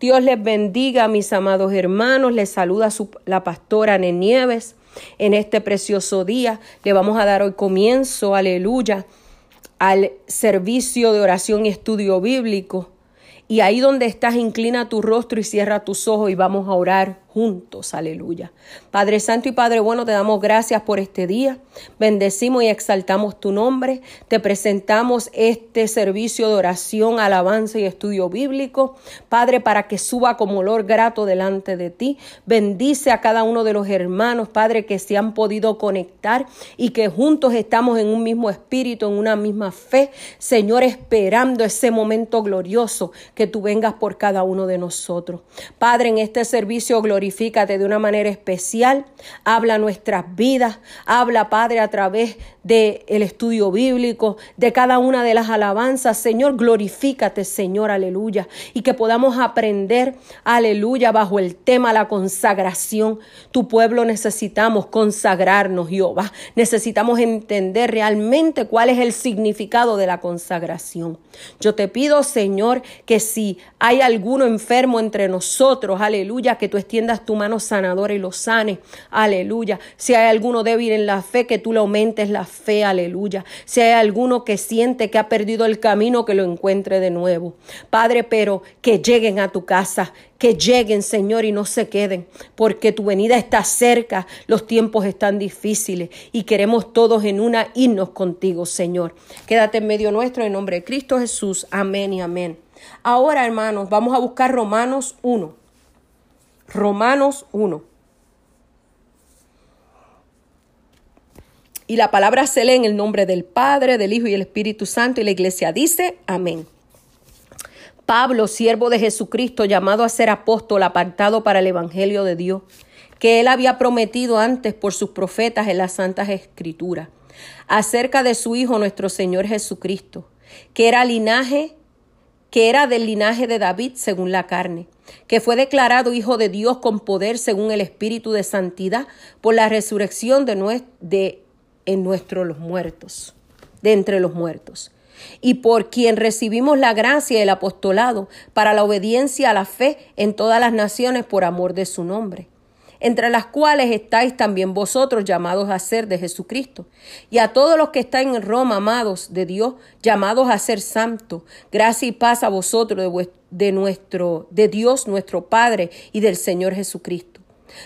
Dios les bendiga, mis amados hermanos. Les saluda la pastora Nenieves en este precioso día. Le vamos a dar hoy comienzo, aleluya, al servicio de oración y estudio bíblico. Y ahí donde estás, inclina tu rostro y cierra tus ojos y vamos a orar juntos, aleluya. Padre Santo y Padre bueno, te damos gracias por este día. Bendecimos y exaltamos tu nombre. Te presentamos este servicio de oración, alabanza y estudio bíblico. Padre, para que suba como olor grato delante de ti. Bendice a cada uno de los hermanos, Padre, que se han podido conectar y que juntos estamos en un mismo espíritu, en una misma fe. Señor, esperando ese momento glorioso que tú vengas por cada uno de nosotros. Padre, en este servicio glorioso, de una manera especial, habla nuestras vidas, habla Padre a través del el estudio bíblico, de cada una de las alabanzas. Señor, glorifícate, Señor, aleluya, y que podamos aprender, aleluya, bajo el tema la consagración. Tu pueblo necesitamos consagrarnos, Jehová. Necesitamos entender realmente cuál es el significado de la consagración. Yo te pido, Señor, que si hay alguno enfermo entre nosotros, aleluya, que tú extiendas tu mano sanadora y lo sane. Aleluya. Si hay alguno débil en la fe, que tú le aumentes la fe. Aleluya. Si hay alguno que siente que ha perdido el camino, que lo encuentre de nuevo. Padre, pero que lleguen a tu casa, que lleguen, Señor, y no se queden, porque tu venida está cerca, los tiempos están difíciles y queremos todos en una irnos contigo, Señor. Quédate en medio nuestro en nombre de Cristo Jesús. Amén y amén. Ahora, hermanos, vamos a buscar Romanos 1. Romanos 1. Y la palabra se lee en el nombre del Padre, del Hijo y del Espíritu Santo y la iglesia dice, amén. Pablo, siervo de Jesucristo, llamado a ser apóstol, apartado para el Evangelio de Dios, que él había prometido antes por sus profetas en las Santas Escrituras, acerca de su Hijo nuestro Señor Jesucristo, que era linaje, que era del linaje de David según la carne que fue declarado Hijo de Dios con poder según el Espíritu de Santidad por la resurrección de, de en nuestro los muertos, de entre los muertos, y por quien recibimos la gracia y el apostolado para la obediencia a la fe en todas las naciones por amor de su nombre entre las cuales estáis también vosotros llamados a ser de Jesucristo. Y a todos los que están en Roma, amados de Dios, llamados a ser santos, gracia y paz a vosotros de, nuestro, de Dios nuestro Padre y del Señor Jesucristo.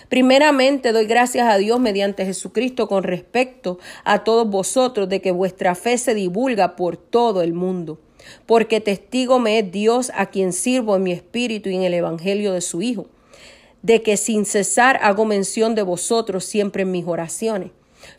Primeramente doy gracias a Dios mediante Jesucristo con respecto a todos vosotros de que vuestra fe se divulga por todo el mundo, porque testigo me es Dios a quien sirvo en mi espíritu y en el Evangelio de su Hijo. De que sin cesar hago mención de vosotros siempre en mis oraciones,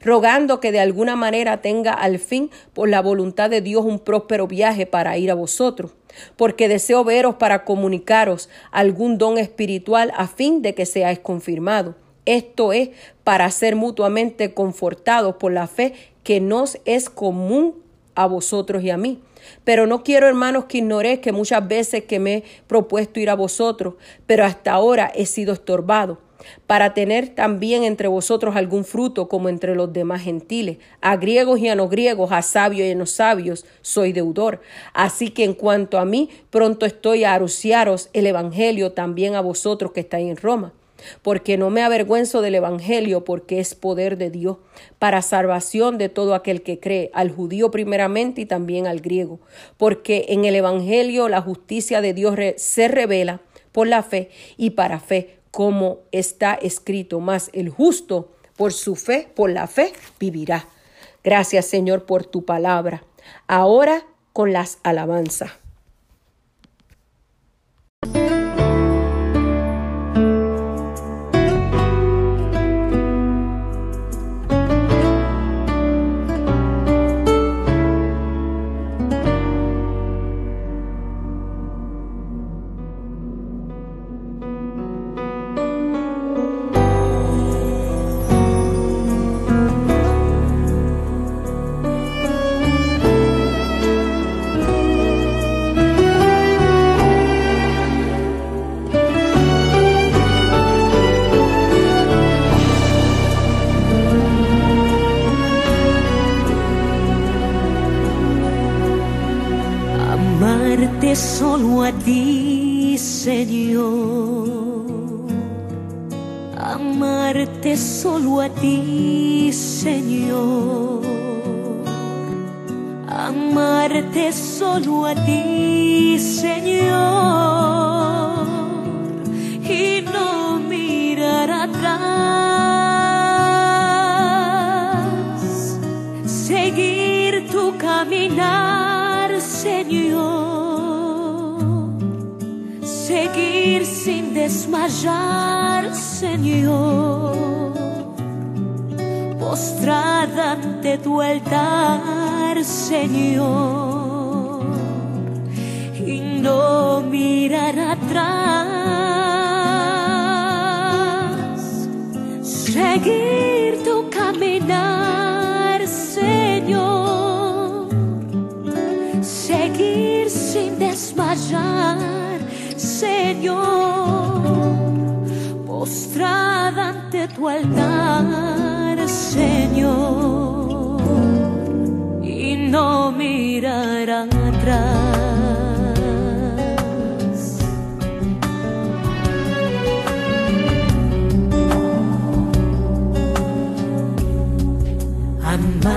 rogando que de alguna manera tenga al fin por la voluntad de Dios un próspero viaje para ir a vosotros, porque deseo veros para comunicaros algún don espiritual a fin de que seáis confirmados. Esto es para ser mutuamente confortados por la fe que nos es común a vosotros y a mí. Pero no quiero, hermanos, que ignoréis que muchas veces que me he propuesto ir a vosotros, pero hasta ahora he sido estorbado para tener también entre vosotros algún fruto como entre los demás gentiles. A griegos y a no griegos, a sabios y a no sabios, soy deudor. Así que en cuanto a mí, pronto estoy a anunciaros el Evangelio también a vosotros que estáis en Roma porque no me avergüenzo del Evangelio, porque es poder de Dios, para salvación de todo aquel que cree, al judío primeramente y también al griego, porque en el Evangelio la justicia de Dios se revela por la fe y para fe, como está escrito, más el justo por su fe, por la fe, vivirá. Gracias Señor por tu palabra. Ahora con las alabanzas. Solo a ti, Señor. Y no mirar atrás. Seguir tu caminar, Señor. Seguir sin desmayar, Señor. Postrada ante tu altar, Señor. No mirar atrás. Seguir tu caminar, Señor. Seguir sin desmayar, Señor. Postrada ante tu altar, Señor. Y no mirar atrás.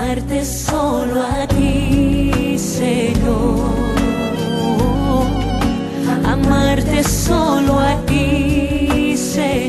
Amarte solo a ti, Señor. Amarte solo a ti, Señor.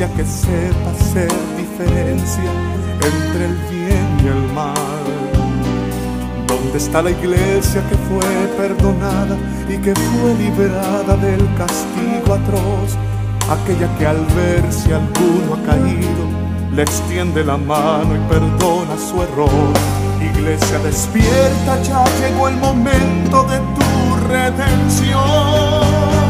Que sepa hacer diferencia entre el bien y el mal. ¿Dónde está la iglesia que fue perdonada y que fue liberada del castigo atroz? Aquella que al ver si alguno ha caído, le extiende la mano y perdona su error. Iglesia despierta, ya llegó el momento de tu redención.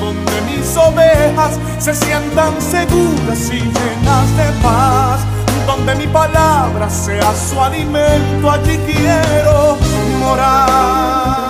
Donde mis ovejas se sientan seguras y llenas de paz. Donde mi palabra sea su alimento, allí quiero morar.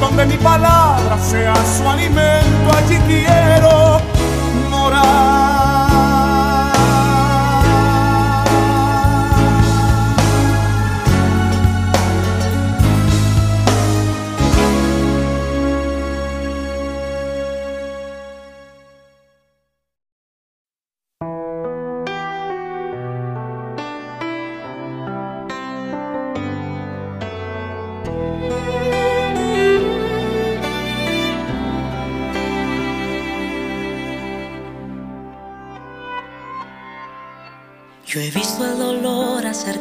Donde mi palabra sea su alimento, allí quiero morar.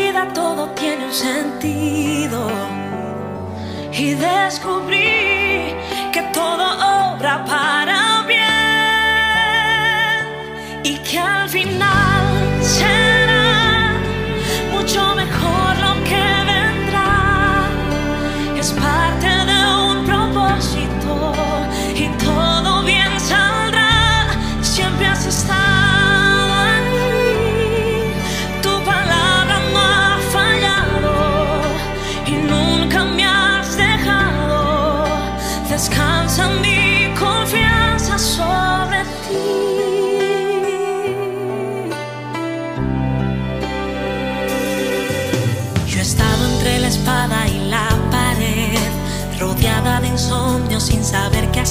vida todo tiene un sentido. Y descubrí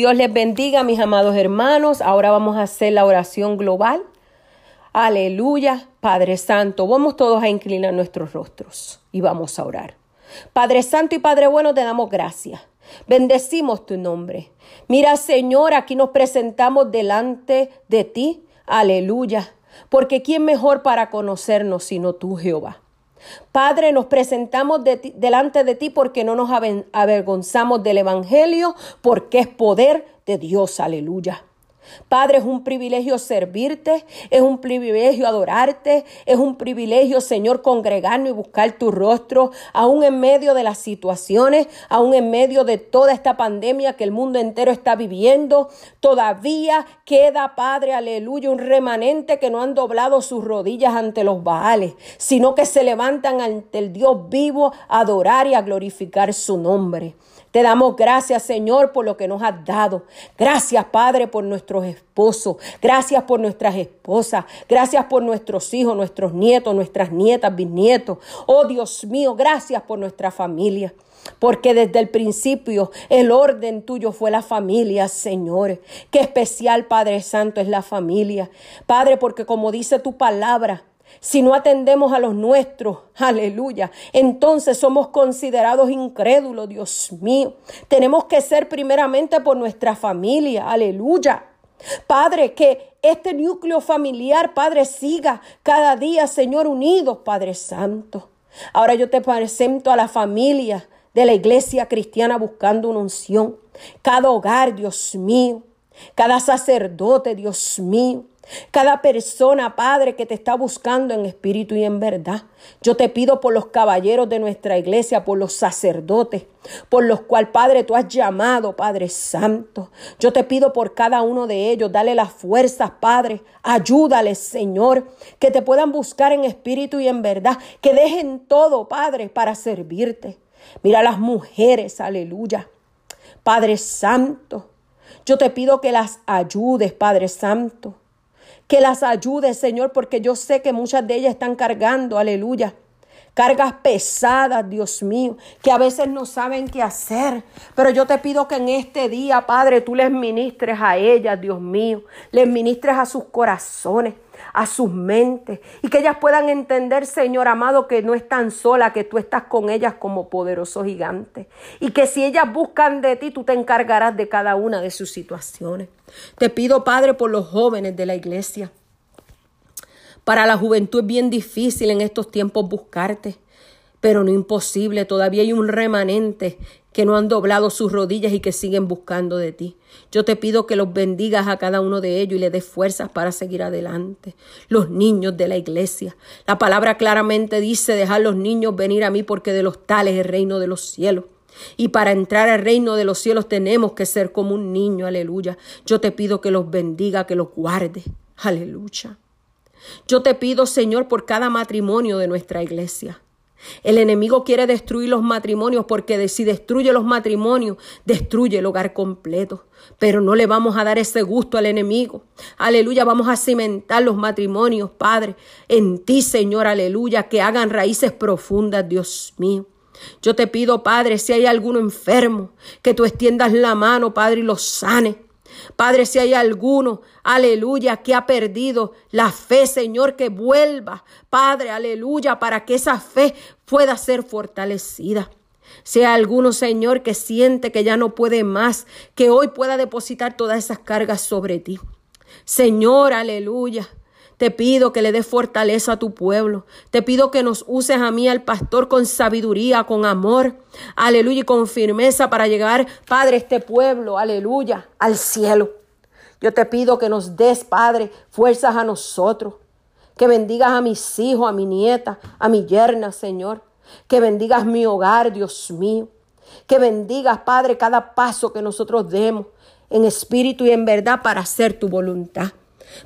Dios les bendiga, mis amados hermanos. Ahora vamos a hacer la oración global. Aleluya, Padre Santo. Vamos todos a inclinar nuestros rostros y vamos a orar. Padre Santo y Padre Bueno, te damos gracias. Bendecimos tu nombre. Mira, Señor, aquí nos presentamos delante de ti. Aleluya. Porque ¿quién mejor para conocernos sino tú, Jehová? Padre, nos presentamos de delante de ti porque no nos avergonzamos del Evangelio, porque es poder de Dios. Aleluya. Padre, es un privilegio servirte, es un privilegio adorarte, es un privilegio, Señor, congregarnos y buscar tu rostro, aún en medio de las situaciones, aún en medio de toda esta pandemia que el mundo entero está viviendo. Todavía queda, Padre, aleluya, un remanente que no han doblado sus rodillas ante los Baales, sino que se levantan ante el Dios vivo a adorar y a glorificar su nombre. Te damos gracias, Señor, por lo que nos has dado. Gracias, Padre, por nuestros esposos. Gracias por nuestras esposas. Gracias por nuestros hijos, nuestros nietos, nuestras nietas, bisnietos. Oh, Dios mío, gracias por nuestra familia. Porque desde el principio el orden tuyo fue la familia, Señor. Qué especial, Padre Santo, es la familia. Padre, porque como dice tu palabra, si no atendemos a los nuestros, aleluya, entonces somos considerados incrédulos, Dios mío. Tenemos que ser primeramente por nuestra familia, aleluya. Padre, que este núcleo familiar, Padre, siga cada día, Señor, unidos, Padre Santo. Ahora yo te presento a la familia de la iglesia cristiana buscando una unción. Cada hogar, Dios mío. Cada sacerdote, Dios mío. Cada persona, Padre, que te está buscando en espíritu y en verdad. Yo te pido por los caballeros de nuestra iglesia, por los sacerdotes, por los cuales, Padre, tú has llamado, Padre Santo. Yo te pido por cada uno de ellos, dale las fuerzas, Padre. Ayúdales, Señor, que te puedan buscar en espíritu y en verdad. Que dejen todo, Padre, para servirte. Mira las mujeres, aleluya. Padre Santo, yo te pido que las ayudes, Padre Santo que las ayude, Señor, porque yo sé que muchas de ellas están cargando, aleluya. Cargas pesadas, Dios mío, que a veces no saben qué hacer. Pero yo te pido que en este día, Padre, tú les ministres a ellas, Dios mío. Les ministres a sus corazones a sus mentes y que ellas puedan entender, Señor amado, que no están solas, que tú estás con ellas como poderoso gigante y que si ellas buscan de ti, tú te encargarás de cada una de sus situaciones. Te pido, Padre, por los jóvenes de la iglesia. Para la juventud es bien difícil en estos tiempos buscarte, pero no imposible. Todavía hay un remanente que no han doblado sus rodillas y que siguen buscando de ti. Yo te pido que los bendigas a cada uno de ellos y les des fuerzas para seguir adelante. Los niños de la iglesia. La palabra claramente dice dejar los niños venir a mí porque de los tales es el reino de los cielos. Y para entrar al reino de los cielos tenemos que ser como un niño, aleluya. Yo te pido que los bendiga, que los guarde, aleluya. Yo te pido, Señor, por cada matrimonio de nuestra iglesia. El enemigo quiere destruir los matrimonios porque si destruye los matrimonios, destruye el hogar completo. Pero no le vamos a dar ese gusto al enemigo. Aleluya, vamos a cimentar los matrimonios, Padre, en ti, Señor, aleluya, que hagan raíces profundas, Dios mío. Yo te pido, Padre, si hay alguno enfermo, que tú extiendas la mano, Padre, y lo sane. Padre, si hay alguno, aleluya, que ha perdido la fe, Señor, que vuelva, Padre, aleluya, para que esa fe pueda ser fortalecida. Si hay alguno, Señor, que siente que ya no puede más, que hoy pueda depositar todas esas cargas sobre ti. Señor, aleluya. Te pido que le des fortaleza a tu pueblo. Te pido que nos uses a mí, al pastor, con sabiduría, con amor, aleluya, y con firmeza para llegar, Padre, este pueblo, aleluya, al cielo. Yo te pido que nos des, Padre, fuerzas a nosotros. Que bendigas a mis hijos, a mi nieta, a mi yerna, Señor. Que bendigas mi hogar, Dios mío. Que bendigas, Padre, cada paso que nosotros demos en espíritu y en verdad para hacer tu voluntad.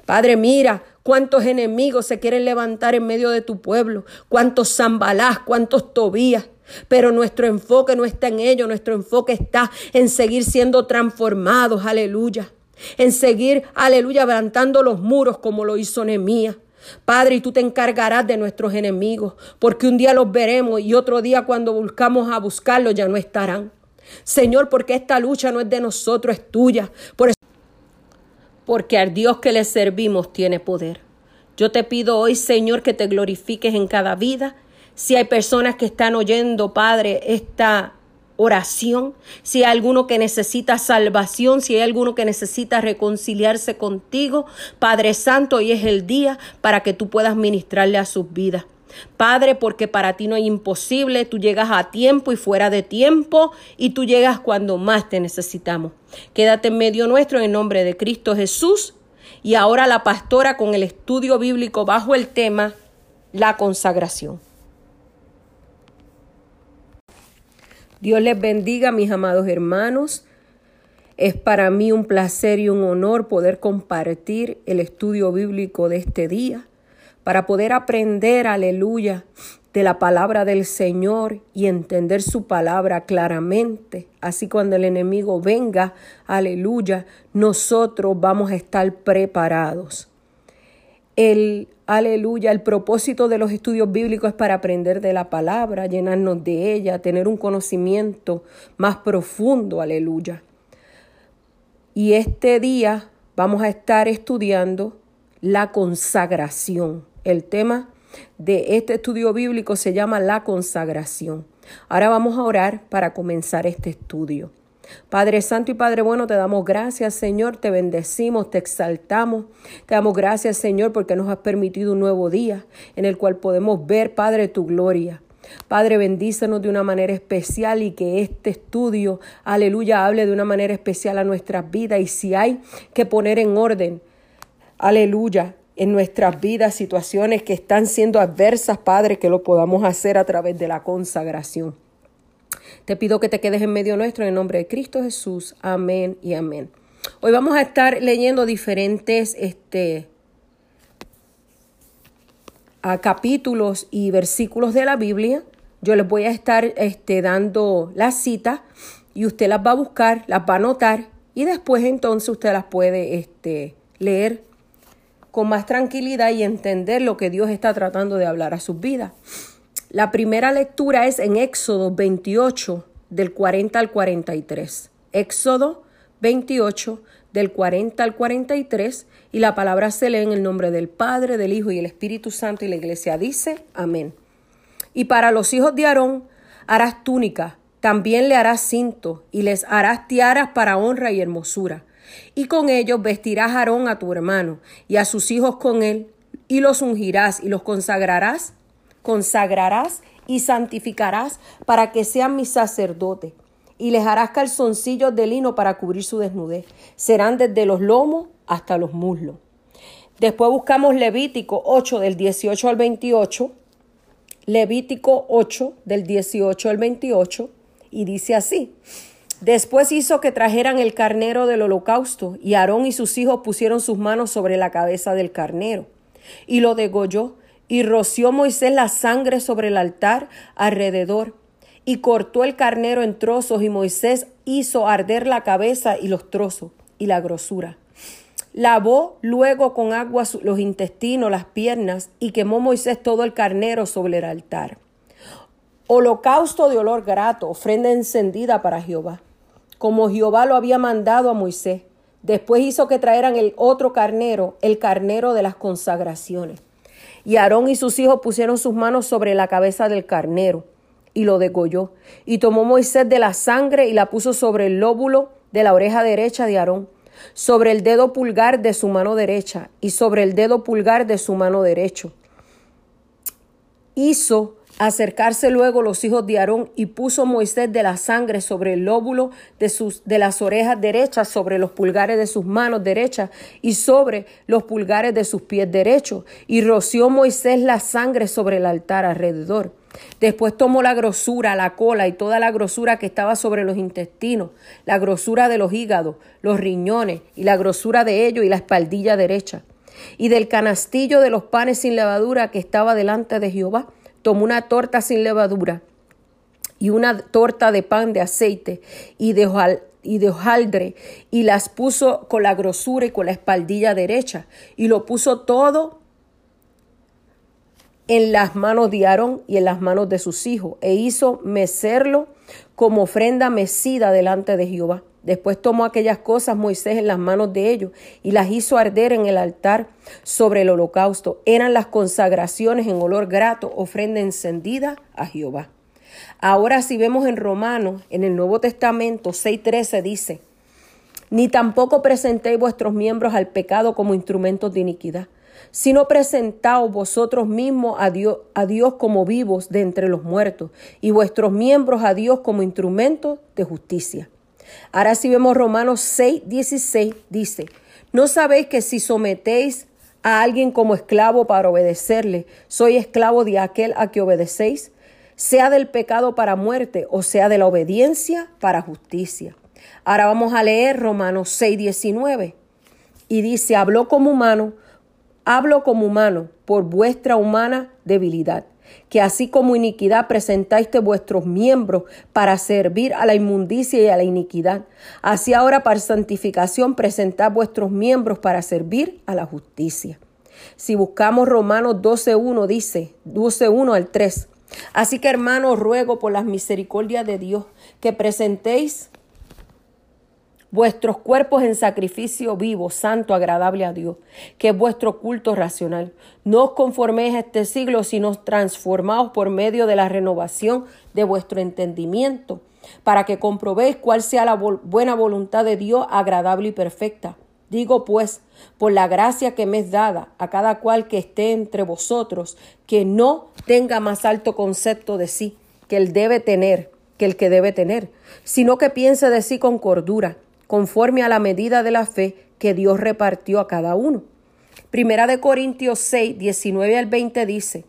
Padre, mira cuántos enemigos se quieren levantar en medio de tu pueblo, cuántos zambalás, cuántos tobías. Pero nuestro enfoque no está en ello, nuestro enfoque está en seguir siendo transformados, aleluya. En seguir, aleluya, levantando los muros como lo hizo Nehemías. Padre, y tú te encargarás de nuestros enemigos, porque un día los veremos y otro día cuando buscamos a buscarlos ya no estarán. Señor, porque esta lucha no es de nosotros, es tuya. Por eso porque al Dios que le servimos tiene poder. Yo te pido hoy, Señor, que te glorifiques en cada vida. Si hay personas que están oyendo, Padre, esta oración, si hay alguno que necesita salvación, si hay alguno que necesita reconciliarse contigo, Padre Santo, hoy es el día para que tú puedas ministrarle a sus vidas. Padre, porque para ti no hay imposible, tú llegas a tiempo y fuera de tiempo y tú llegas cuando más te necesitamos. Quédate en medio nuestro en el nombre de Cristo Jesús. Y ahora la pastora con el estudio bíblico bajo el tema la consagración. Dios les bendiga, mis amados hermanos. Es para mí un placer y un honor poder compartir el estudio bíblico de este día para poder aprender, aleluya, de la palabra del Señor y entender su palabra claramente. Así cuando el enemigo venga, aleluya, nosotros vamos a estar preparados. El aleluya, el propósito de los estudios bíblicos es para aprender de la palabra, llenarnos de ella, tener un conocimiento más profundo, aleluya. Y este día vamos a estar estudiando la consagración. El tema de este estudio bíblico se llama la consagración. Ahora vamos a orar para comenzar este estudio. Padre Santo y Padre Bueno, te damos gracias, Señor, te bendecimos, te exaltamos. Te damos gracias, Señor, porque nos has permitido un nuevo día en el cual podemos ver, Padre, tu gloria. Padre, bendícenos de una manera especial y que este estudio, aleluya, hable de una manera especial a nuestras vidas. Y si hay que poner en orden, aleluya, en nuestras vidas situaciones que están siendo adversas, Padre, que lo podamos hacer a través de la consagración. Te pido que te quedes en medio nuestro en el nombre de Cristo Jesús. Amén y amén. Hoy vamos a estar leyendo diferentes este, a capítulos y versículos de la Biblia. Yo les voy a estar este, dando las citas y usted las va a buscar, las va a anotar y después entonces usted las puede este, leer con más tranquilidad y entender lo que Dios está tratando de hablar a sus vidas. La primera lectura es en Éxodo 28, del 40 al 43. Éxodo 28, del 40 al 43, y la palabra se lee en el nombre del Padre, del Hijo y el Espíritu Santo, y la iglesia dice, amén. Y para los hijos de Aarón harás túnica, también le harás cinto, y les harás tiaras para honra y hermosura. Y con ellos vestirás a Aarón a tu hermano, y a sus hijos con él, y los ungirás, y los consagrarás, consagrarás y santificarás para que sean mis sacerdotes. Y les harás calzoncillos de lino para cubrir su desnudez. Serán desde los lomos hasta los muslos. Después buscamos Levítico 8 del 18 al 28. Levítico 8 del 18 al 28. Y dice así. Después hizo que trajeran el carnero del holocausto, y Aarón y sus hijos pusieron sus manos sobre la cabeza del carnero, y lo degolló, y roció Moisés la sangre sobre el altar alrededor, y cortó el carnero en trozos, y Moisés hizo arder la cabeza y los trozos, y la grosura. Lavó luego con agua los intestinos, las piernas, y quemó Moisés todo el carnero sobre el altar. Holocausto de olor grato, ofrenda encendida para Jehová, como Jehová lo había mandado a Moisés. Después hizo que traeran el otro carnero, el carnero de las consagraciones. Y Aarón y sus hijos pusieron sus manos sobre la cabeza del carnero y lo degolló. Y tomó Moisés de la sangre y la puso sobre el lóbulo de la oreja derecha de Aarón, sobre el dedo pulgar de su mano derecha y sobre el dedo pulgar de su mano derecho. Hizo acercarse luego los hijos de Aarón y puso Moisés de la sangre sobre el lóbulo de, sus, de las orejas derechas, sobre los pulgares de sus manos derechas y sobre los pulgares de sus pies derechos. Y roció Moisés la sangre sobre el altar alrededor. Después tomó la grosura, la cola y toda la grosura que estaba sobre los intestinos, la grosura de los hígados, los riñones y la grosura de ellos y la espaldilla derecha. Y del canastillo de los panes sin levadura que estaba delante de Jehová, tomó una torta sin levadura y una torta de pan de aceite y de, hojal, y de hojaldre y las puso con la grosura y con la espaldilla derecha y lo puso todo en las manos de Aarón y en las manos de sus hijos e hizo mecerlo como ofrenda mecida delante de Jehová. Después tomó aquellas cosas Moisés en las manos de ellos y las hizo arder en el altar sobre el holocausto. Eran las consagraciones en olor grato, ofrenda encendida a Jehová. Ahora si vemos en Romanos, en el Nuevo Testamento 6.13 dice, ni tampoco presentéis vuestros miembros al pecado como instrumentos de iniquidad, sino presentaos vosotros mismos a Dios, a Dios como vivos de entre los muertos y vuestros miembros a Dios como instrumentos de justicia. Ahora si vemos Romanos 6, 16, dice, ¿no sabéis que si sometéis a alguien como esclavo para obedecerle, soy esclavo de aquel a que obedecéis? Sea del pecado para muerte o sea de la obediencia para justicia. Ahora vamos a leer Romanos 6, 19. Y dice, habló como humano, hablo como humano por vuestra humana debilidad que así como iniquidad presentáis vuestros miembros para servir a la inmundicia y a la iniquidad, así ahora para santificación presentad vuestros miembros para servir a la justicia. Si buscamos Romanos 12.1 dice, 12.1 al 3, así que hermanos ruego por las misericordias de Dios que presentéis vuestros cuerpos en sacrificio vivo, santo, agradable a Dios, que es vuestro culto racional. No os conforméis este siglo, sino transformaos por medio de la renovación de vuestro entendimiento, para que comprobéis cuál sea la buena voluntad de Dios, agradable y perfecta. Digo pues, por la gracia que me es dada a cada cual que esté entre vosotros, que no tenga más alto concepto de sí que él debe tener, que el que debe tener, sino que piense de sí con cordura, conforme a la medida de la fe que Dios repartió a cada uno. Primera de Corintios 6, 19 al 20 dice,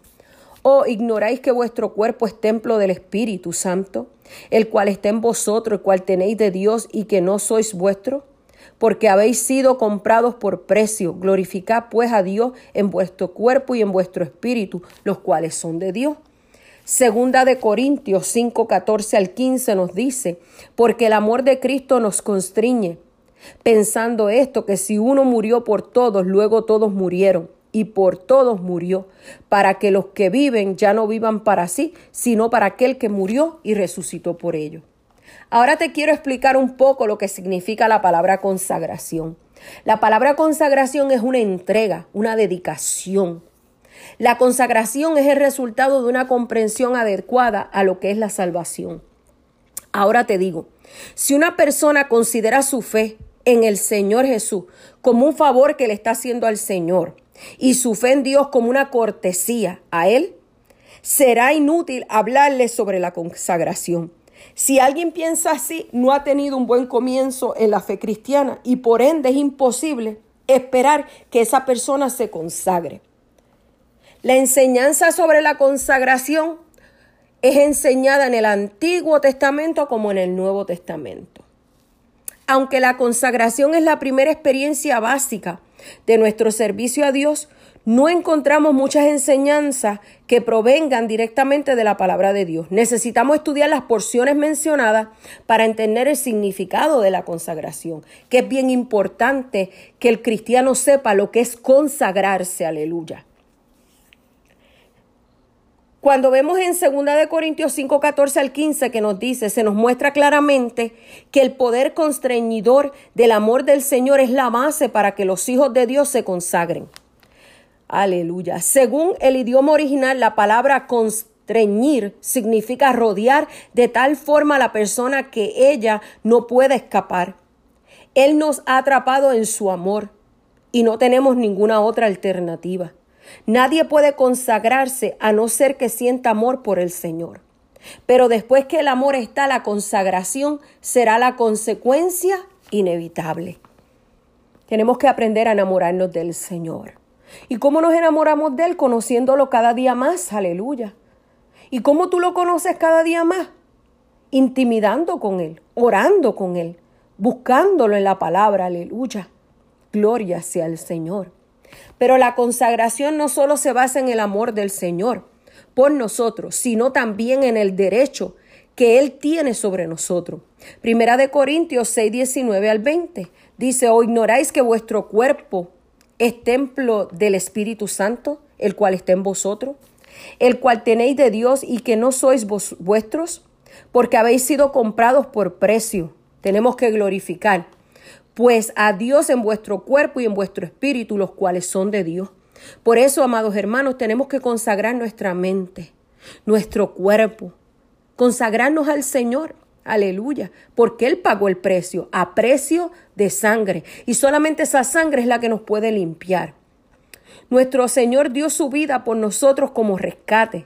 ¿O ignoráis que vuestro cuerpo es templo del Espíritu Santo, el cual está en vosotros, el cual tenéis de Dios y que no sois vuestro? Porque habéis sido comprados por precio. Glorificad pues a Dios en vuestro cuerpo y en vuestro espíritu, los cuales son de Dios. Segunda de Corintios 5, 14 al 15 nos dice, porque el amor de Cristo nos constriñe, pensando esto, que si uno murió por todos, luego todos murieron y por todos murió, para que los que viven ya no vivan para sí, sino para aquel que murió y resucitó por ellos. Ahora te quiero explicar un poco lo que significa la palabra consagración. La palabra consagración es una entrega, una dedicación. La consagración es el resultado de una comprensión adecuada a lo que es la salvación. Ahora te digo, si una persona considera su fe en el Señor Jesús como un favor que le está haciendo al Señor y su fe en Dios como una cortesía a Él, será inútil hablarle sobre la consagración. Si alguien piensa así, no ha tenido un buen comienzo en la fe cristiana y por ende es imposible esperar que esa persona se consagre. La enseñanza sobre la consagración es enseñada en el Antiguo Testamento como en el Nuevo Testamento. Aunque la consagración es la primera experiencia básica de nuestro servicio a Dios, no encontramos muchas enseñanzas que provengan directamente de la palabra de Dios. Necesitamos estudiar las porciones mencionadas para entender el significado de la consagración, que es bien importante que el cristiano sepa lo que es consagrarse, aleluya. Cuando vemos en 2 de Corintios 5, 14 al 15 que nos dice, se nos muestra claramente que el poder constreñidor del amor del Señor es la base para que los hijos de Dios se consagren. Aleluya. Según el idioma original, la palabra constreñir significa rodear de tal forma a la persona que ella no puede escapar. Él nos ha atrapado en su amor y no tenemos ninguna otra alternativa. Nadie puede consagrarse a no ser que sienta amor por el Señor. Pero después que el amor está, la consagración será la consecuencia inevitable. Tenemos que aprender a enamorarnos del Señor. ¿Y cómo nos enamoramos de Él? Conociéndolo cada día más, aleluya. ¿Y cómo tú lo conoces cada día más? Intimidando con Él, orando con Él, buscándolo en la palabra, aleluya. Gloria sea el Señor. Pero la consagración no solo se basa en el amor del Señor por nosotros, sino también en el derecho que Él tiene sobre nosotros. Primera de Corintios 6, 19 al 20 dice, ¿o ignoráis que vuestro cuerpo es templo del Espíritu Santo, el cual está en vosotros, el cual tenéis de Dios y que no sois vos, vuestros, porque habéis sido comprados por precio? Tenemos que glorificar pues a Dios en vuestro cuerpo y en vuestro espíritu, los cuales son de Dios. Por eso, amados hermanos, tenemos que consagrar nuestra mente, nuestro cuerpo, consagrarnos al Señor. Aleluya, porque Él pagó el precio, a precio de sangre, y solamente esa sangre es la que nos puede limpiar. Nuestro Señor dio su vida por nosotros como rescate,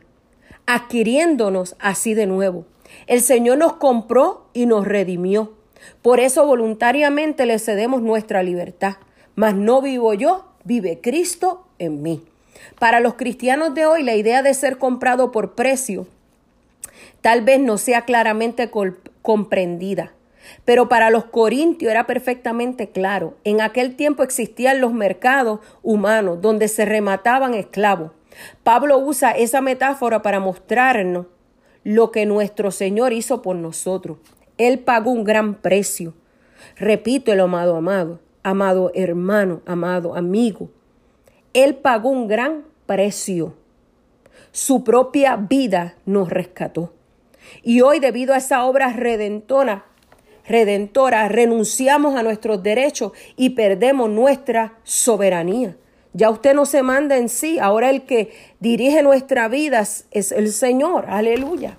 adquiriéndonos así de nuevo. El Señor nos compró y nos redimió. Por eso voluntariamente le cedemos nuestra libertad. Mas no vivo yo, vive Cristo en mí. Para los cristianos de hoy, la idea de ser comprado por precio tal vez no sea claramente comprendida. Pero para los corintios era perfectamente claro. En aquel tiempo existían los mercados humanos donde se remataban esclavos. Pablo usa esa metáfora para mostrarnos lo que nuestro Señor hizo por nosotros. Él pagó un gran precio. Repito el amado, amado, amado hermano, amado amigo. Él pagó un gran precio. Su propia vida nos rescató. Y hoy, debido a esa obra redentora, redentora, renunciamos a nuestros derechos y perdemos nuestra soberanía. Ya usted no se manda en sí, ahora el que dirige nuestra vida es el Señor, aleluya.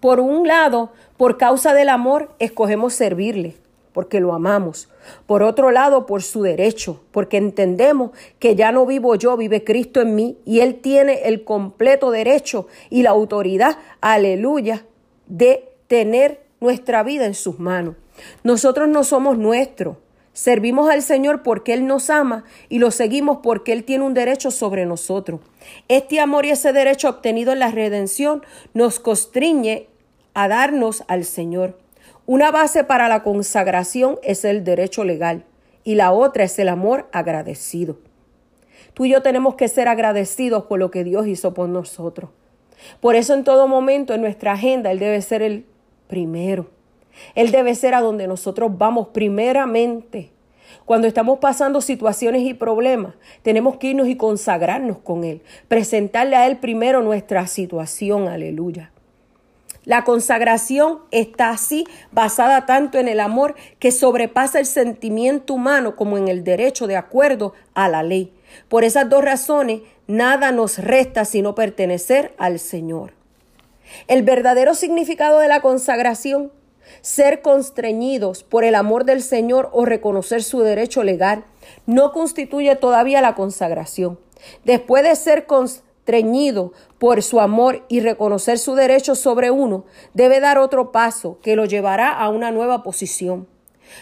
Por un lado, por causa del amor, escogemos servirle. porque lo amamos. Por otro lado, por su derecho, porque entendemos que ya no vivo yo, vive Cristo en mí y Él tiene el completo derecho y la autoridad, aleluya, de tener nuestra vida en sus manos. Nosotros no somos nuestros. Servimos al Señor porque Él nos ama y lo seguimos porque Él tiene un derecho sobre nosotros. Este amor y ese derecho obtenido en la redención nos constriñe a darnos al Señor. Una base para la consagración es el derecho legal y la otra es el amor agradecido. Tú y yo tenemos que ser agradecidos por lo que Dios hizo por nosotros. Por eso en todo momento en nuestra agenda Él debe ser el primero. Él debe ser a donde nosotros vamos primeramente. Cuando estamos pasando situaciones y problemas, tenemos que irnos y consagrarnos con Él, presentarle a Él primero nuestra situación, aleluya. La consagración está así, basada tanto en el amor que sobrepasa el sentimiento humano como en el derecho de acuerdo a la ley. Por esas dos razones, nada nos resta sino pertenecer al Señor. El verdadero significado de la consagración ser constreñidos por el amor del Señor o reconocer su derecho legal no constituye todavía la consagración. Después de ser constreñido por su amor y reconocer su derecho sobre uno, debe dar otro paso que lo llevará a una nueva posición.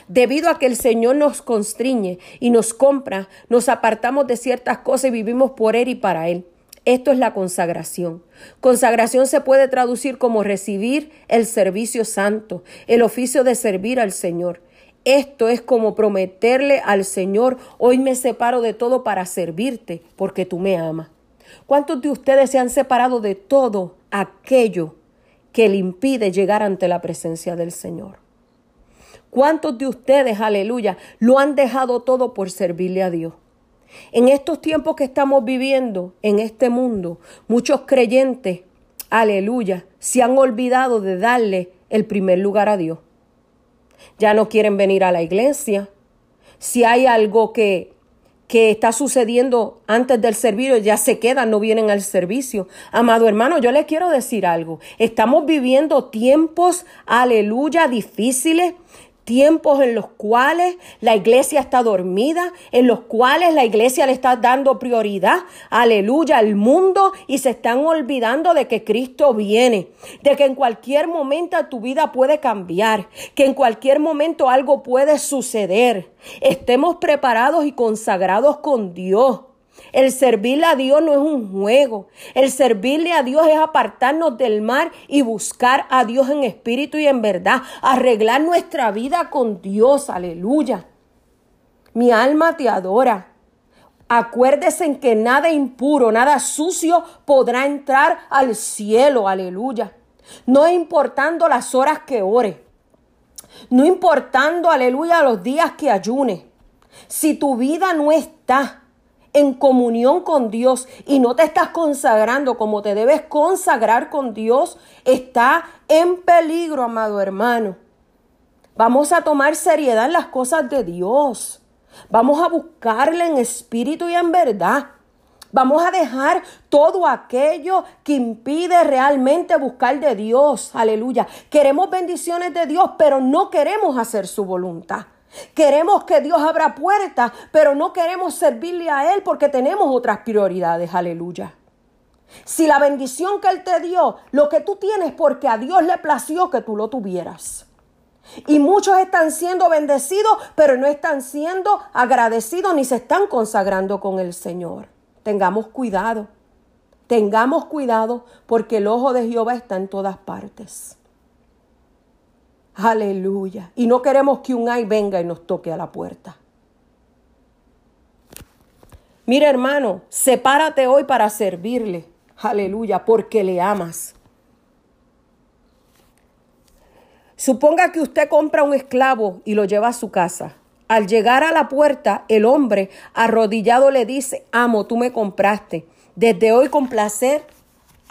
Debido a que el Señor nos constriñe y nos compra, nos apartamos de ciertas cosas y vivimos por Él y para Él. Esto es la consagración. Consagración se puede traducir como recibir el servicio santo, el oficio de servir al Señor. Esto es como prometerle al Señor, hoy me separo de todo para servirte, porque tú me amas. ¿Cuántos de ustedes se han separado de todo aquello que le impide llegar ante la presencia del Señor? ¿Cuántos de ustedes, aleluya, lo han dejado todo por servirle a Dios? En estos tiempos que estamos viviendo en este mundo, muchos creyentes, aleluya, se han olvidado de darle el primer lugar a Dios. Ya no quieren venir a la iglesia. Si hay algo que, que está sucediendo antes del servicio, ya se quedan, no vienen al servicio. Amado hermano, yo le quiero decir algo. Estamos viviendo tiempos, aleluya, difíciles, tiempos en los cuales la iglesia está dormida, en los cuales la iglesia le está dando prioridad, aleluya, al mundo y se están olvidando de que Cristo viene, de que en cualquier momento tu vida puede cambiar, que en cualquier momento algo puede suceder. Estemos preparados y consagrados con Dios. El servirle a Dios no es un juego. El servirle a Dios es apartarnos del mar y buscar a Dios en espíritu y en verdad. Arreglar nuestra vida con Dios. Aleluya. Mi alma te adora. Acuérdese en que nada impuro, nada sucio podrá entrar al cielo. Aleluya. No importando las horas que ore. No importando, aleluya, los días que ayune. Si tu vida no está en comunión con Dios y no te estás consagrando como te debes consagrar con Dios, está en peligro, amado hermano. Vamos a tomar seriedad en las cosas de Dios. Vamos a buscarle en espíritu y en verdad. Vamos a dejar todo aquello que impide realmente buscar de Dios. Aleluya. Queremos bendiciones de Dios, pero no queremos hacer su voluntad. Queremos que Dios abra puertas, pero no queremos servirle a Él porque tenemos otras prioridades. Aleluya. Si la bendición que Él te dio, lo que tú tienes porque a Dios le plació que tú lo tuvieras. Y muchos están siendo bendecidos, pero no están siendo agradecidos ni se están consagrando con el Señor. Tengamos cuidado. Tengamos cuidado porque el ojo de Jehová está en todas partes. Aleluya. Y no queremos que un ay venga y nos toque a la puerta. Mira hermano, sepárate hoy para servirle. Aleluya, porque le amas. Suponga que usted compra un esclavo y lo lleva a su casa. Al llegar a la puerta, el hombre arrodillado le dice, amo, tú me compraste. Desde hoy con placer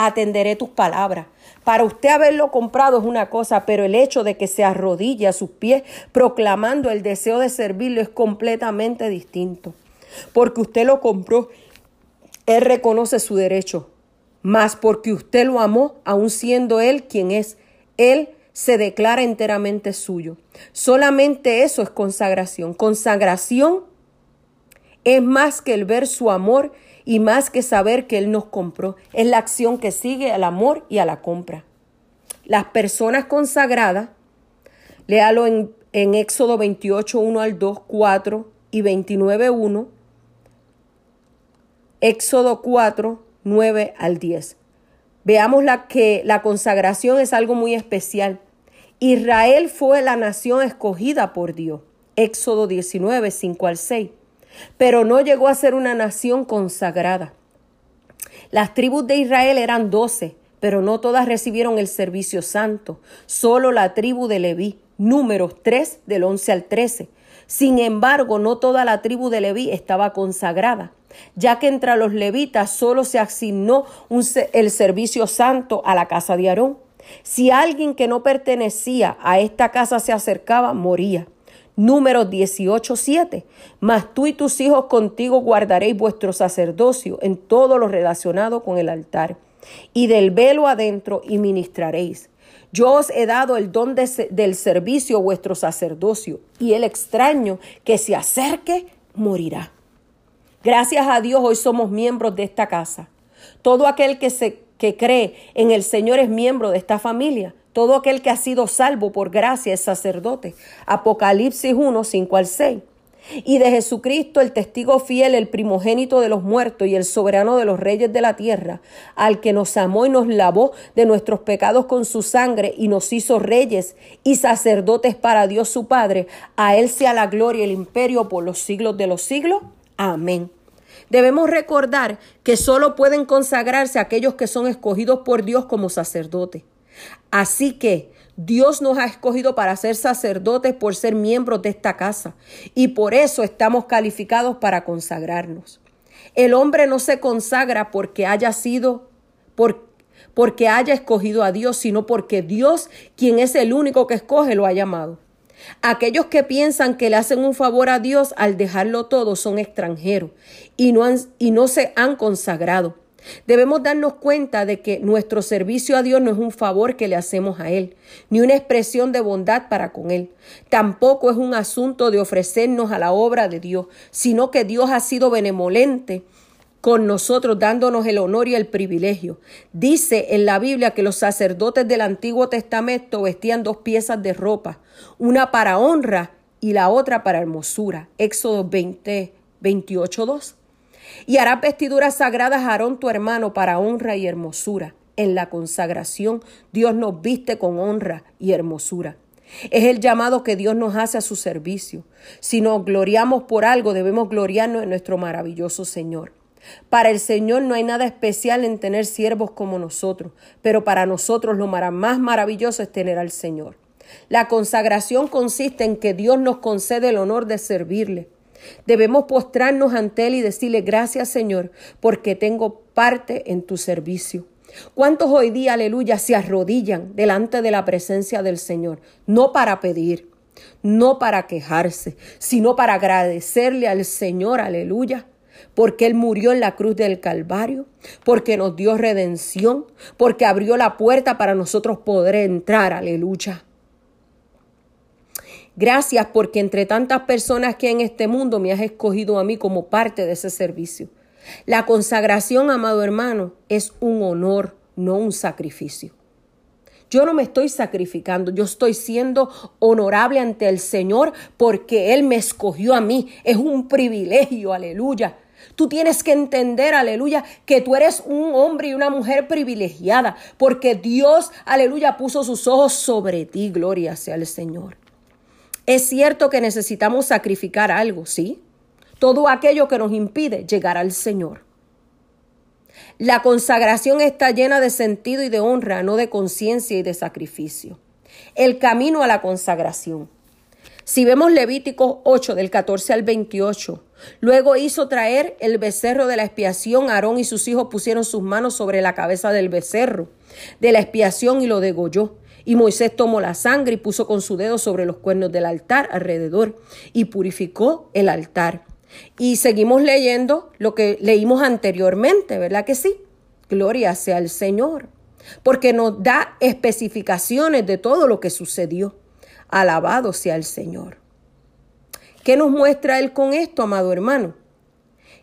atenderé tus palabras. Para usted haberlo comprado es una cosa, pero el hecho de que se arrodille a sus pies proclamando el deseo de servirlo es completamente distinto. Porque usted lo compró, él reconoce su derecho. Más porque usted lo amó, aun siendo él quien es. Él se declara enteramente suyo. Solamente eso es consagración. Consagración es más que el ver su amor y más que saber que Él nos compró. Es la acción que sigue al amor y a la compra. Las personas consagradas, léalo en, en Éxodo 28, 1 al 2, 4 y 29, 1. Éxodo 4, 9 al 10. Veamos la que la consagración es algo muy especial. Israel fue la nación escogida por Dios. Éxodo 19, 5 al 6. Pero no llegó a ser una nación consagrada. Las tribus de Israel eran doce, pero no todas recibieron el servicio santo. Solo la tribu de Leví, números 3 del 11 al 13. Sin embargo, no toda la tribu de Leví estaba consagrada, ya que entre los levitas solo se asignó un el servicio santo a la casa de Aarón. Si alguien que no pertenecía a esta casa se acercaba, moría. Números 18, 7. Mas tú y tus hijos contigo guardaréis vuestro sacerdocio en todo lo relacionado con el altar, y del velo adentro y ministraréis. Yo os he dado el don del servicio vuestro sacerdocio, y el extraño que se acerque morirá. Gracias a Dios hoy somos miembros de esta casa. Todo aquel que, se, que cree en el Señor es miembro de esta familia. Todo aquel que ha sido salvo por gracia es sacerdote. Apocalipsis 1, 5 al 6. Y de Jesucristo, el testigo fiel, el primogénito de los muertos y el soberano de los reyes de la tierra, al que nos amó y nos lavó de nuestros pecados con su sangre y nos hizo reyes y sacerdotes para Dios su Padre, a Él sea la gloria y el imperio por los siglos de los siglos. Amén. Debemos recordar que solo pueden consagrarse aquellos que son escogidos por Dios como sacerdotes. Así que Dios nos ha escogido para ser sacerdotes por ser miembros de esta casa y por eso estamos calificados para consagrarnos. El hombre no se consagra porque haya sido, por, porque haya escogido a Dios, sino porque Dios, quien es el único que escoge, lo ha llamado. Aquellos que piensan que le hacen un favor a Dios al dejarlo todo son extranjeros y no, han- y no se han consagrado. Debemos darnos cuenta de que nuestro servicio a Dios no es un favor que le hacemos a Él, ni una expresión de bondad para con Él. Tampoco es un asunto de ofrecernos a la obra de Dios, sino que Dios ha sido benevolente con nosotros, dándonos el honor y el privilegio. Dice en la Biblia que los sacerdotes del Antiguo Testamento vestían dos piezas de ropa, una para honra y la otra para hermosura. Éxodo 20, 28, 2. Y harás vestiduras sagradas a Aarón tu hermano para honra y hermosura. En la consagración Dios nos viste con honra y hermosura. Es el llamado que Dios nos hace a su servicio. Si nos gloriamos por algo, debemos gloriarnos en nuestro maravilloso Señor. Para el Señor no hay nada especial en tener siervos como nosotros, pero para nosotros lo más maravilloso es tener al Señor. La consagración consiste en que Dios nos concede el honor de servirle. Debemos postrarnos ante Él y decirle gracias Señor porque tengo parte en tu servicio. ¿Cuántos hoy día, aleluya, se arrodillan delante de la presencia del Señor? No para pedir, no para quejarse, sino para agradecerle al Señor, aleluya, porque Él murió en la cruz del Calvario, porque nos dio redención, porque abrió la puerta para nosotros poder entrar, aleluya. Gracias porque entre tantas personas que hay en este mundo me has escogido a mí como parte de ese servicio. La consagración, amado hermano, es un honor, no un sacrificio. Yo no me estoy sacrificando, yo estoy siendo honorable ante el Señor porque Él me escogió a mí. Es un privilegio, aleluya. Tú tienes que entender, aleluya, que tú eres un hombre y una mujer privilegiada porque Dios, aleluya, puso sus ojos sobre ti. Gloria sea el Señor. Es cierto que necesitamos sacrificar algo, ¿sí? Todo aquello que nos impide llegar al Señor. La consagración está llena de sentido y de honra, no de conciencia y de sacrificio. El camino a la consagración. Si vemos Levíticos 8 del 14 al 28, luego hizo traer el becerro de la expiación, Aarón y sus hijos pusieron sus manos sobre la cabeza del becerro de la expiación y lo degolló. Y Moisés tomó la sangre y puso con su dedo sobre los cuernos del altar alrededor y purificó el altar. Y seguimos leyendo lo que leímos anteriormente, ¿verdad que sí? Gloria sea al Señor. porque nos da especificaciones de todo lo que sucedió. Alabado sea el Señor. ¿Qué nos muestra Él con esto, amado hermano?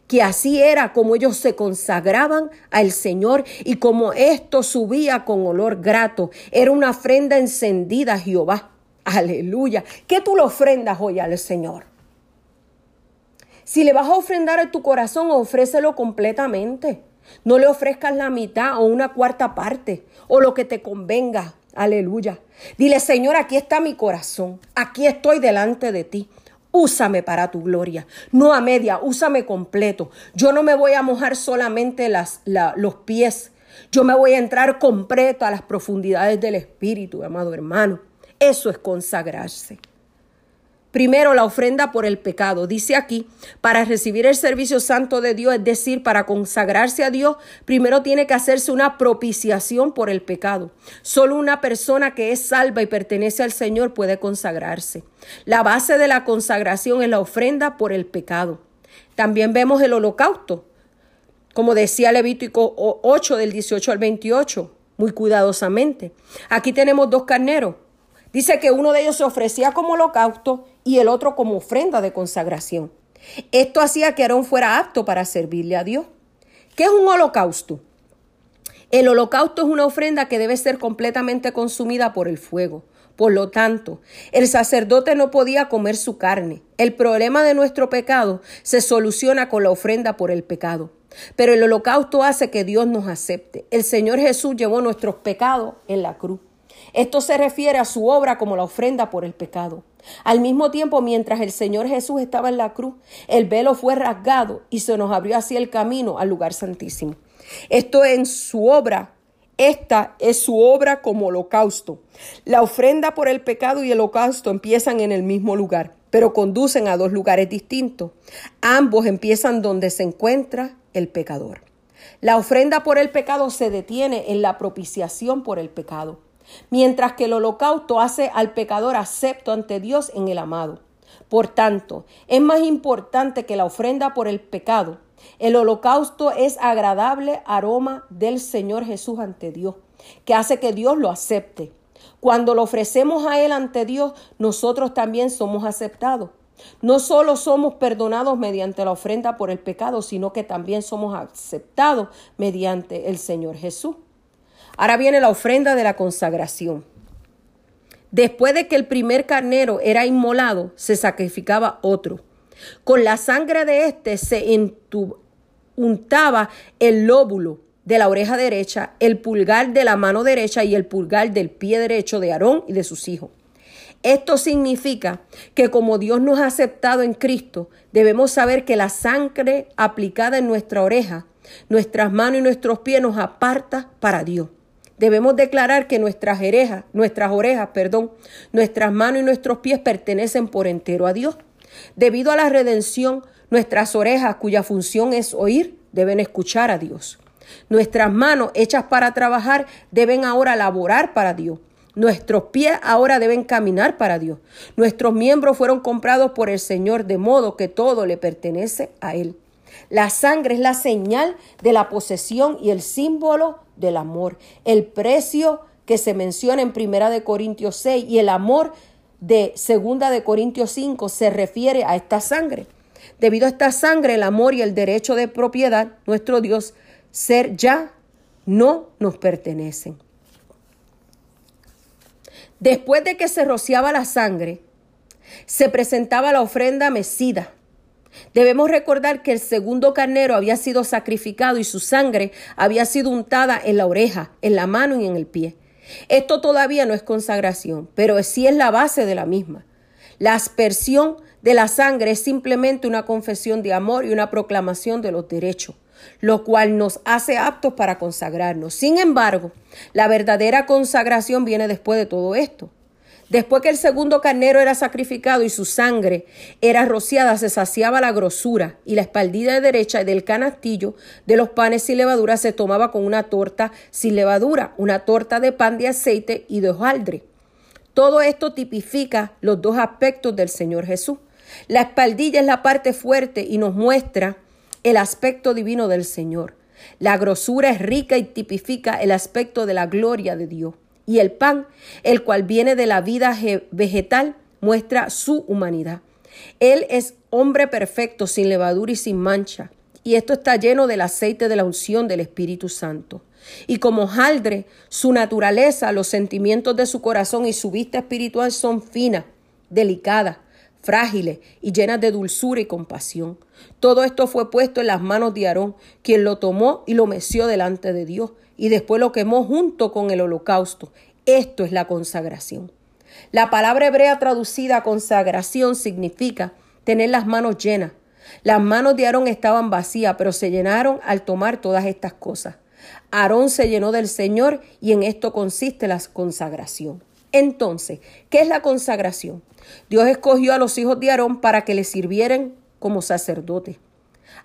Que así era como ellos se consagraban al Señor y como esto subía con olor grato. Era una ofrenda encendida a Jehová. Aleluya. ¿Qué tú le ofrendas hoy al Señor? Si le vas a ofrendar a tu corazón, ofrécelo completamente. No le ofrezcas la mitad o una cuarta parte o lo que te convenga. Aleluya. Dile, Señor, aquí está mi corazón. Aquí estoy delante de ti. Úsame para tu gloria, no a media, úsame completo. Yo no me voy a mojar solamente las, la- los pies, yo me voy a entrar completo a las profundidades del Espíritu, amado hermano. Eso es consagrarse. Primero, la ofrenda por el pecado. Dice aquí, para recibir el servicio santo de Dios, es decir, para consagrarse a Dios, primero tiene que hacerse una propiciación por el pecado. Solo una persona que es salva y pertenece al Señor puede consagrarse. La base de la consagración es la ofrenda por el pecado. También vemos el holocausto, como decía Levítico 8 del 18 al 28, muy cuidadosamente. Aquí tenemos dos carneros. Dice que uno de ellos se ofrecía como holocausto y el otro como ofrenda de consagración. Esto hacía que Aarón fuera apto para servirle a Dios. ¿Qué es un holocausto? El holocausto es una ofrenda que debe ser completamente consumida por el fuego. Por lo tanto, el sacerdote no podía comer su carne. El problema de nuestro pecado se soluciona con la ofrenda por el pecado. Pero el holocausto hace que Dios nos acepte. El Señor Jesús llevó nuestros pecados en la cruz. Esto se refiere a su obra como la ofrenda por el pecado. Al mismo tiempo, mientras el Señor Jesús estaba en la cruz, el velo fue rasgado y se nos abrió así el camino al lugar santísimo. Esto en su obra, esta es su obra como holocausto. La ofrenda por el pecado y el holocausto empiezan en el mismo lugar, pero conducen a dos lugares distintos. Ambos empiezan donde se encuentra el pecador. La ofrenda por el pecado se detiene en la propiciación por el pecado mientras que el holocausto hace al pecador acepto ante Dios en el amado. Por tanto, es más importante que la ofrenda por el pecado. El holocausto es agradable aroma del Señor Jesús ante Dios, que hace que Dios lo acepte. Cuando lo ofrecemos a Él ante Dios, nosotros también somos aceptados. No solo somos perdonados mediante la ofrenda por el pecado, sino que también somos aceptados mediante el Señor Jesús. Ahora viene la ofrenda de la consagración. Después de que el primer carnero era inmolado, se sacrificaba otro. Con la sangre de éste se untaba el lóbulo de la oreja derecha, el pulgar de la mano derecha y el pulgar del pie derecho de Aarón y de sus hijos. Esto significa que como Dios nos ha aceptado en Cristo, debemos saber que la sangre aplicada en nuestra oreja, nuestras manos y nuestros pies nos aparta para Dios. Debemos declarar que nuestras orejas, nuestras orejas, perdón, nuestras manos y nuestros pies pertenecen por entero a Dios. Debido a la redención, nuestras orejas, cuya función es oír, deben escuchar a Dios. Nuestras manos, hechas para trabajar, deben ahora laborar para Dios. Nuestros pies ahora deben caminar para Dios. Nuestros miembros fueron comprados por el Señor, de modo que todo le pertenece a Él. La sangre es la señal de la posesión y el símbolo del amor. El precio que se menciona en Primera de Corintios 6 y el amor de Segunda de Corintios 5 se refiere a esta sangre. Debido a esta sangre, el amor y el derecho de propiedad, nuestro Dios, ser ya, no nos pertenecen. Después de que se rociaba la sangre, se presentaba la ofrenda mecida. Debemos recordar que el segundo carnero había sido sacrificado y su sangre había sido untada en la oreja, en la mano y en el pie. Esto todavía no es consagración, pero sí es la base de la misma. La aspersión de la sangre es simplemente una confesión de amor y una proclamación de los derechos, lo cual nos hace aptos para consagrarnos. Sin embargo, la verdadera consagración viene después de todo esto. Después que el segundo carnero era sacrificado y su sangre era rociada, se saciaba la grosura y la espaldilla derecha del canastillo de los panes sin levadura se tomaba con una torta sin levadura, una torta de pan de aceite y de hojaldre. Todo esto tipifica los dos aspectos del Señor Jesús. La espaldilla es la parte fuerte y nos muestra el aspecto divino del Señor. La grosura es rica y tipifica el aspecto de la gloria de Dios. Y el pan, el cual viene de la vida ge- vegetal, muestra su humanidad. Él es hombre perfecto, sin levadura y sin mancha. Y esto está lleno del aceite de la unción del Espíritu Santo. Y como jaldre, su naturaleza, los sentimientos de su corazón y su vista espiritual son finas, delicadas, frágiles y llenas de dulzura y compasión. Todo esto fue puesto en las manos de Aarón, quien lo tomó y lo meció delante de Dios, y después lo quemó junto con el holocausto. Esto es la consagración. La palabra hebrea traducida consagración significa tener las manos llenas. Las manos de Aarón estaban vacías, pero se llenaron al tomar todas estas cosas. Aarón se llenó del Señor y en esto consiste la consagración. Entonces, ¿qué es la consagración? Dios escogió a los hijos de Aarón para que le sirvieran como sacerdotes.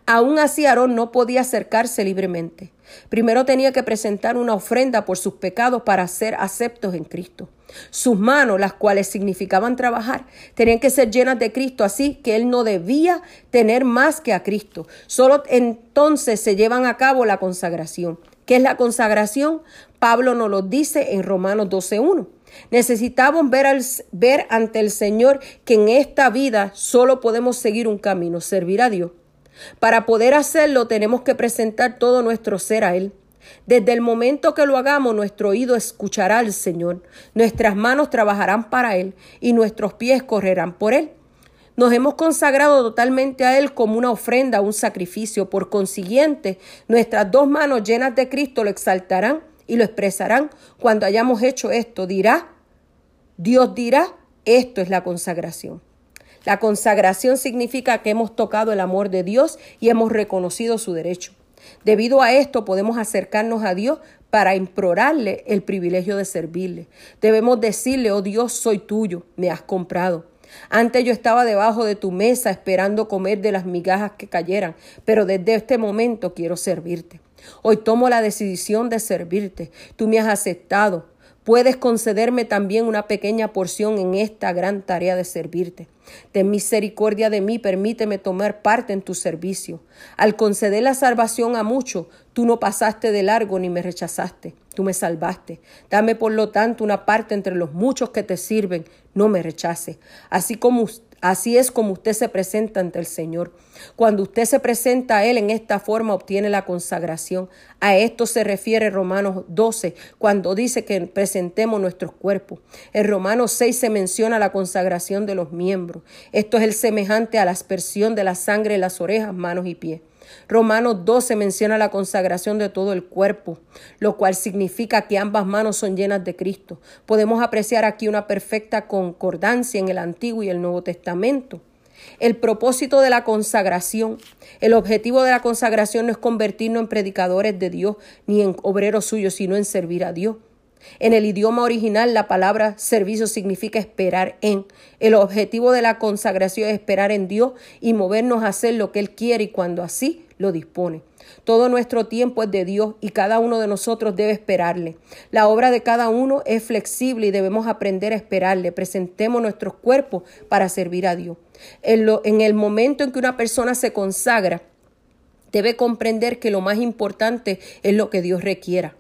Aún así, Aarón no podía acercarse libremente. Primero tenía que presentar una ofrenda por sus pecados para ser aceptos en Cristo. Sus manos, las cuales significaban trabajar, tenían que ser llenas de Cristo, así que él no debía tener más que a Cristo. Solo entonces se llevan a cabo la consagración. ¿Qué es la consagración? Pablo nos lo dice en Romanos 12.1. Necesitamos ver, al- ver ante el Señor que en esta vida solo podemos seguir un camino, servir a Dios. Para poder hacerlo tenemos que presentar todo nuestro ser a Él. Desde el momento que lo hagamos, nuestro oído escuchará al Señor, nuestras manos trabajarán para Él y nuestros pies correrán por Él. Nos hemos consagrado totalmente a Él como una ofrenda, un sacrificio. Por consiguiente, nuestras dos manos llenas de Cristo lo exaltarán y lo expresarán. Cuando hayamos hecho esto, dirá, Dios dirá, esto es la consagración. La consagración significa que hemos tocado el amor de Dios y hemos reconocido su derecho. Debido a esto podemos acercarnos a Dios para implorarle el privilegio de servirle. Debemos decirle, oh Dios, soy tuyo, me has comprado. Antes yo estaba debajo de tu mesa esperando comer de las migajas que cayeran, pero desde este momento quiero servirte. Hoy tomo la decisión de servirte. Tú me has aceptado. Puedes concederme también una pequeña porción en esta gran tarea de servirte. Ten misericordia de mí, permíteme tomar parte en tu servicio. Al conceder la salvación a muchos, tú no pasaste de largo ni me rechazaste, tú me salvaste. Dame por lo tanto una parte entre los muchos que te sirven, no me rechaces. Así como Así es como usted se presenta ante el Señor. Cuando usted se presenta a Él en esta forma, obtiene la consagración. A esto se refiere Romanos 12, cuando dice que presentemos nuestros cuerpos. En Romanos 6 se menciona la consagración de los miembros. Esto es el semejante a la aspersión de la sangre en las orejas, manos y pies. Romanos 12 menciona la consagración de todo el cuerpo, lo cual significa que ambas manos son llenas de Cristo. Podemos apreciar aquí una perfecta concordancia en el Antiguo y el Nuevo Testamento. El propósito de la consagración, el objetivo de la consagración no es convertirnos en predicadores de Dios ni en obreros suyos, sino en servir a Dios. En el idioma original, la palabra servicio significa esperar en. El objetivo de la consagración es esperar en Dios y movernos a hacer lo que Él quiere y cuando así lo dispone. Todo nuestro tiempo es de Dios y cada uno de nosotros debe esperarle. La obra de cada uno es flexible y debemos aprender a esperarle. Presentemos nuestros cuerpos para servir a Dios. En, lo, en el momento en que una persona se consagra, debe comprender que lo más importante es lo que Dios requiera.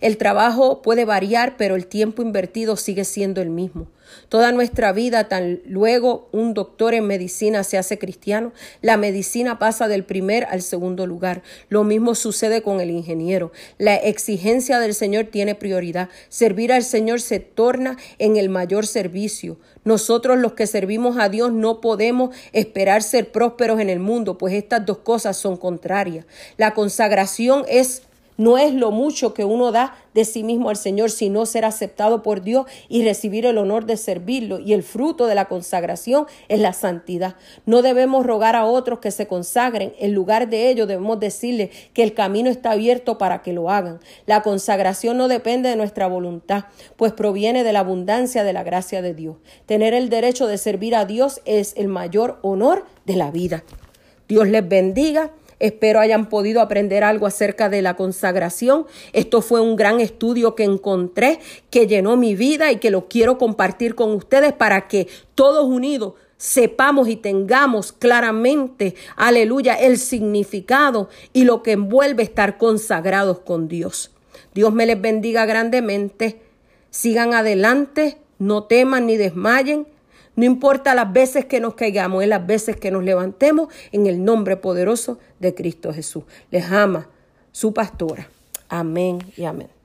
El trabajo puede variar, pero el tiempo invertido sigue siendo el mismo. Toda nuestra vida, tan luego un doctor en medicina se hace cristiano, la medicina pasa del primer al segundo lugar. Lo mismo sucede con el ingeniero. La exigencia del Señor tiene prioridad. Servir al Señor se torna en el mayor servicio. Nosotros los que servimos a Dios no podemos esperar ser prósperos en el mundo, pues estas dos cosas son contrarias. La consagración es no es lo mucho que uno da de sí mismo al Señor, sino ser aceptado por Dios y recibir el honor de servirlo. Y el fruto de la consagración es la santidad. No debemos rogar a otros que se consagren. En lugar de ello, debemos decirle que el camino está abierto para que lo hagan. La consagración no depende de nuestra voluntad, pues proviene de la abundancia de la gracia de Dios. Tener el derecho de servir a Dios es el mayor honor de la vida. Dios les bendiga. Espero hayan podido aprender algo acerca de la consagración. Esto fue un gran estudio que encontré, que llenó mi vida y que lo quiero compartir con ustedes para que todos unidos sepamos y tengamos claramente, aleluya, el significado y lo que envuelve estar consagrados con Dios. Dios me les bendiga grandemente. Sigan adelante, no teman ni desmayen. No importa las veces que nos caigamos, es las veces que nos levantemos en el nombre poderoso de Cristo Jesús. Les ama su pastora. Amén y amén.